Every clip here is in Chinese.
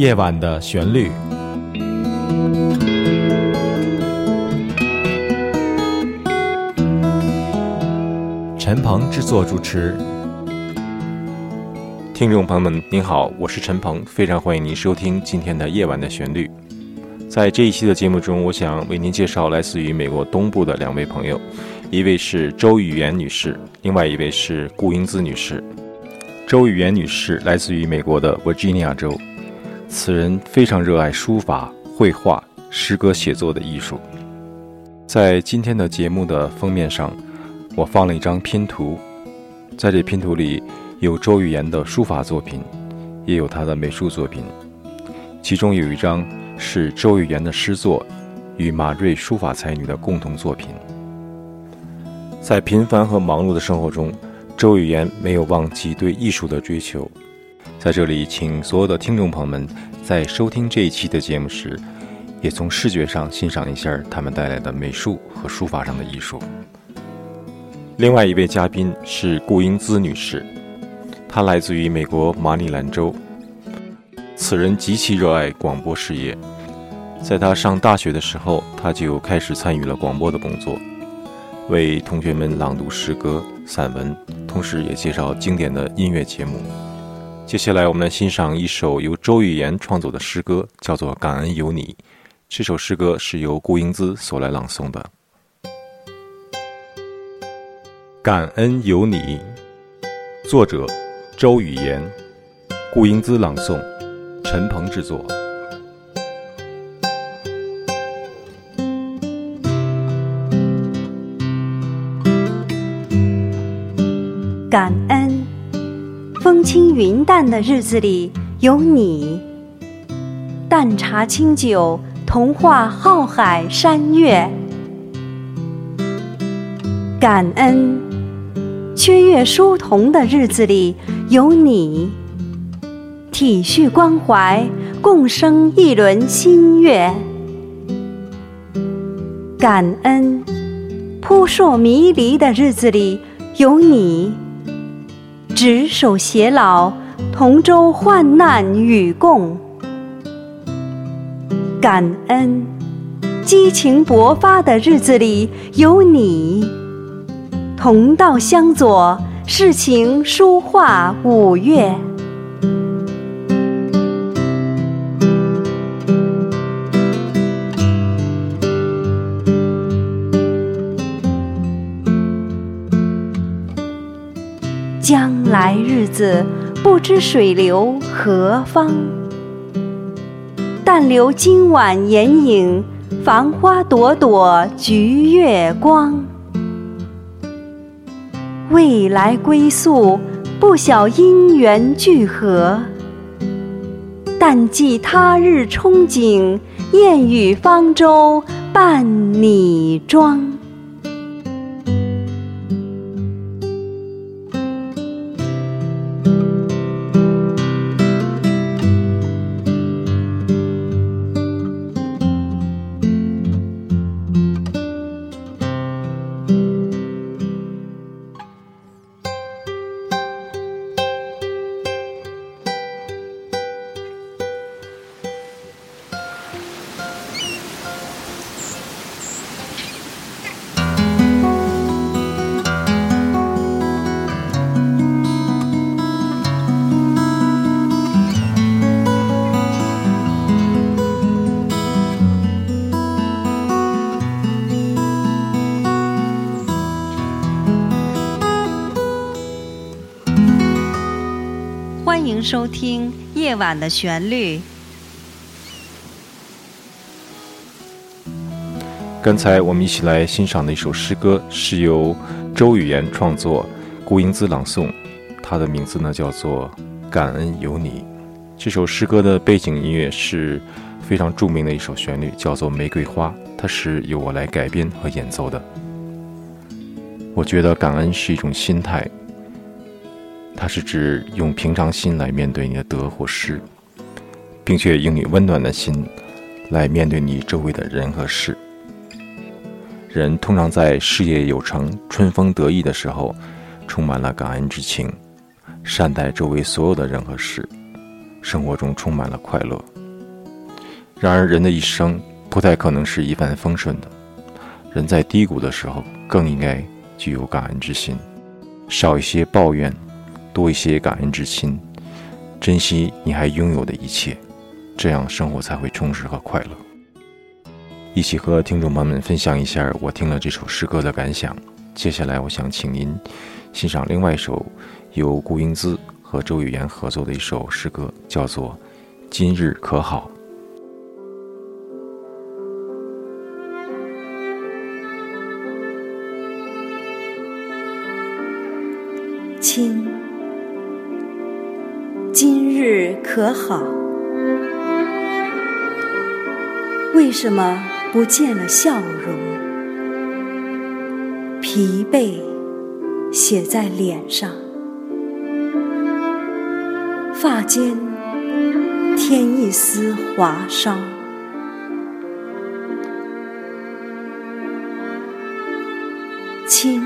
夜晚的旋律。陈鹏制作主持。听众朋友们，您好，我是陈鹏，非常欢迎您收听今天的夜晚的旋律。在这一期的节目中，我想为您介绍来自于美国东部的两位朋友，一位是周雨妍女士，另外一位是顾英姿女士。周雨妍女士来自于美国的维吉尼亚州，此人非常热爱书法、绘画、诗歌写作的艺术。在今天的节目的封面上，我放了一张拼图，在这拼图里。有周雨言的书法作品，也有他的美术作品。其中有一张是周雨言的诗作，与马瑞书法才女的共同作品。在平凡和忙碌的生活中，周雨言没有忘记对艺术的追求。在这里，请所有的听众朋友们在收听这一期的节目时，也从视觉上欣赏一下他们带来的美术和书法上的艺术。另外一位嘉宾是顾英姿女士。她来自于美国马里兰州。此人极其热爱广播事业，在他上大学的时候，他就开始参与了广播的工作，为同学们朗读诗歌、散文，同时也介绍经典的音乐节目。接下来，我们来欣赏一首由周语妍创作的诗歌，叫做《感恩有你》。这首诗歌是由顾英姿所来朗诵的。感恩有你，作者。周语言，顾英姿朗诵，陈鹏制作。感恩，轻云淡的日子里有你；淡茶清酒，童话浩海山月。感恩，缺月疏桐的日子里。有你，体恤关怀，共生一轮新月。感恩，扑朔迷离的日子里有你，执手偕老，同舟患难与共。感恩，激情勃发的日子里有你，同道相佐。世情书画五月，来日子不知水流何方，但留今晚眼影，繁花朵朵橘月光。未来归宿，不晓因缘聚合，但记他日憧憬，燕语方舟伴你装。收听夜晚的旋律。刚才我们一起来欣赏的一首诗歌，是由周语言创作，顾英姿朗诵。它的名字呢叫做《感恩有你》。这首诗歌的背景音乐是非常著名的一首旋律，叫做《玫瑰花》，它是由我来改编和演奏的。我觉得感恩是一种心态。它是指用平常心来面对你的得或失，并且用你温暖的心来面对你周围的人和事。人通常在事业有成、春风得意的时候，充满了感恩之情，善待周围所有的人和事。生活中充满了快乐。然而，人的一生不太可能是一帆风顺的。人在低谷的时候，更应该具有感恩之心，少一些抱怨，多一些感恩之心，珍惜你还拥有的一切，这样生活才会充实和快乐。一起和听众朋友们分享一下我听了这首诗歌的感想。接下来，我想请您欣赏另外一首由顾英姿和周雨言合作的一首诗歌，叫做《今日可好》。可好？为什么？不见了笑容，疲惫写在脸上，发间添一丝华伤。亲，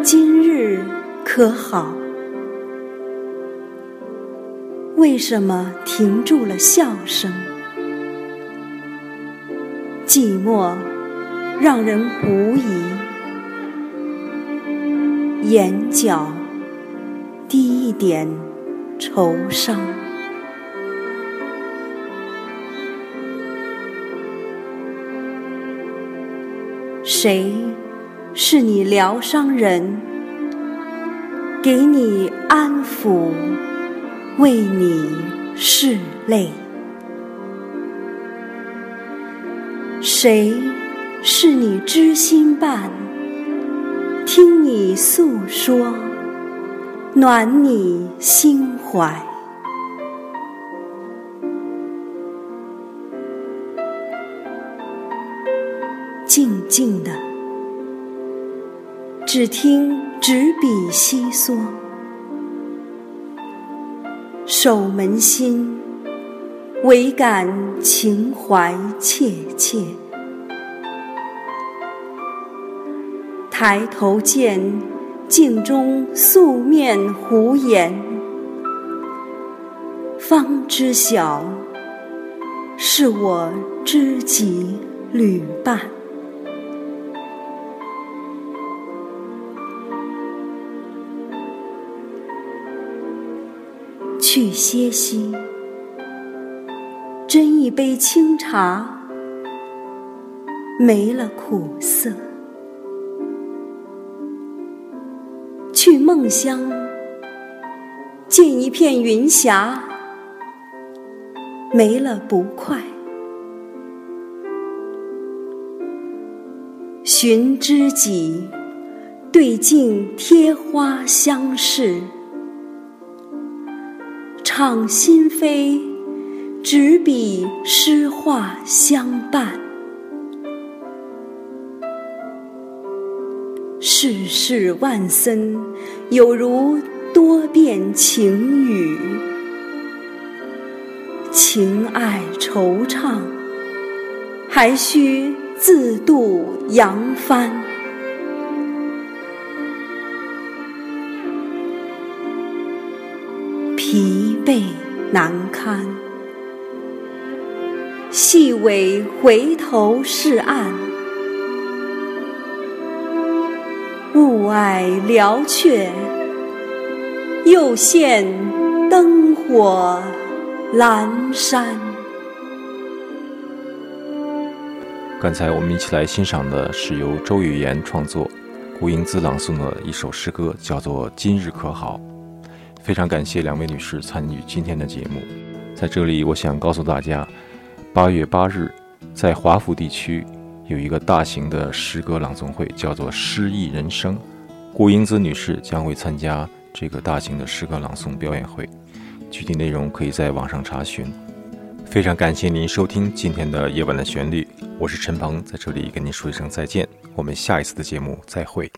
今日可好？为什么停住了笑声？寂寞让人狐疑，眼角滴一点愁伤。谁是你疗伤人？给你安抚，为你拭泪。谁是你知心伴？听你诉说，暖你心怀。静静的，只听纸笔细说，守门心。唯感情怀切切，抬头见镜中素面胡颜，方知晓是我知己旅伴。去歇息。斟一杯清茶，没了苦涩；去梦乡，见一片云霞，没了不快；寻知己，对镜贴花相视，敞心扉。执笔诗画相伴，世事万森，有如多变情雨，情爱惆怅，还需自度扬帆。疲惫难堪。细尾回头是岸，雾霭寥却，又见灯火阑珊。刚才我们一起来欣赏的是由周语言创作、顾英姿朗诵的一首诗歌，叫做《今日可好》。非常感谢两位女士参与今天的节目。在这里，我想告诉大家。八月八日，在华府地区有一个大型的诗歌朗诵会，叫做“诗意人生”。顾英姿女士将会参加这个大型的诗歌朗诵表演会，具体内容可以在网上查询。非常感谢您收听今天的夜晚的旋律，我是陈鹏，在这里跟您说一声再见，我们下一次的节目再会。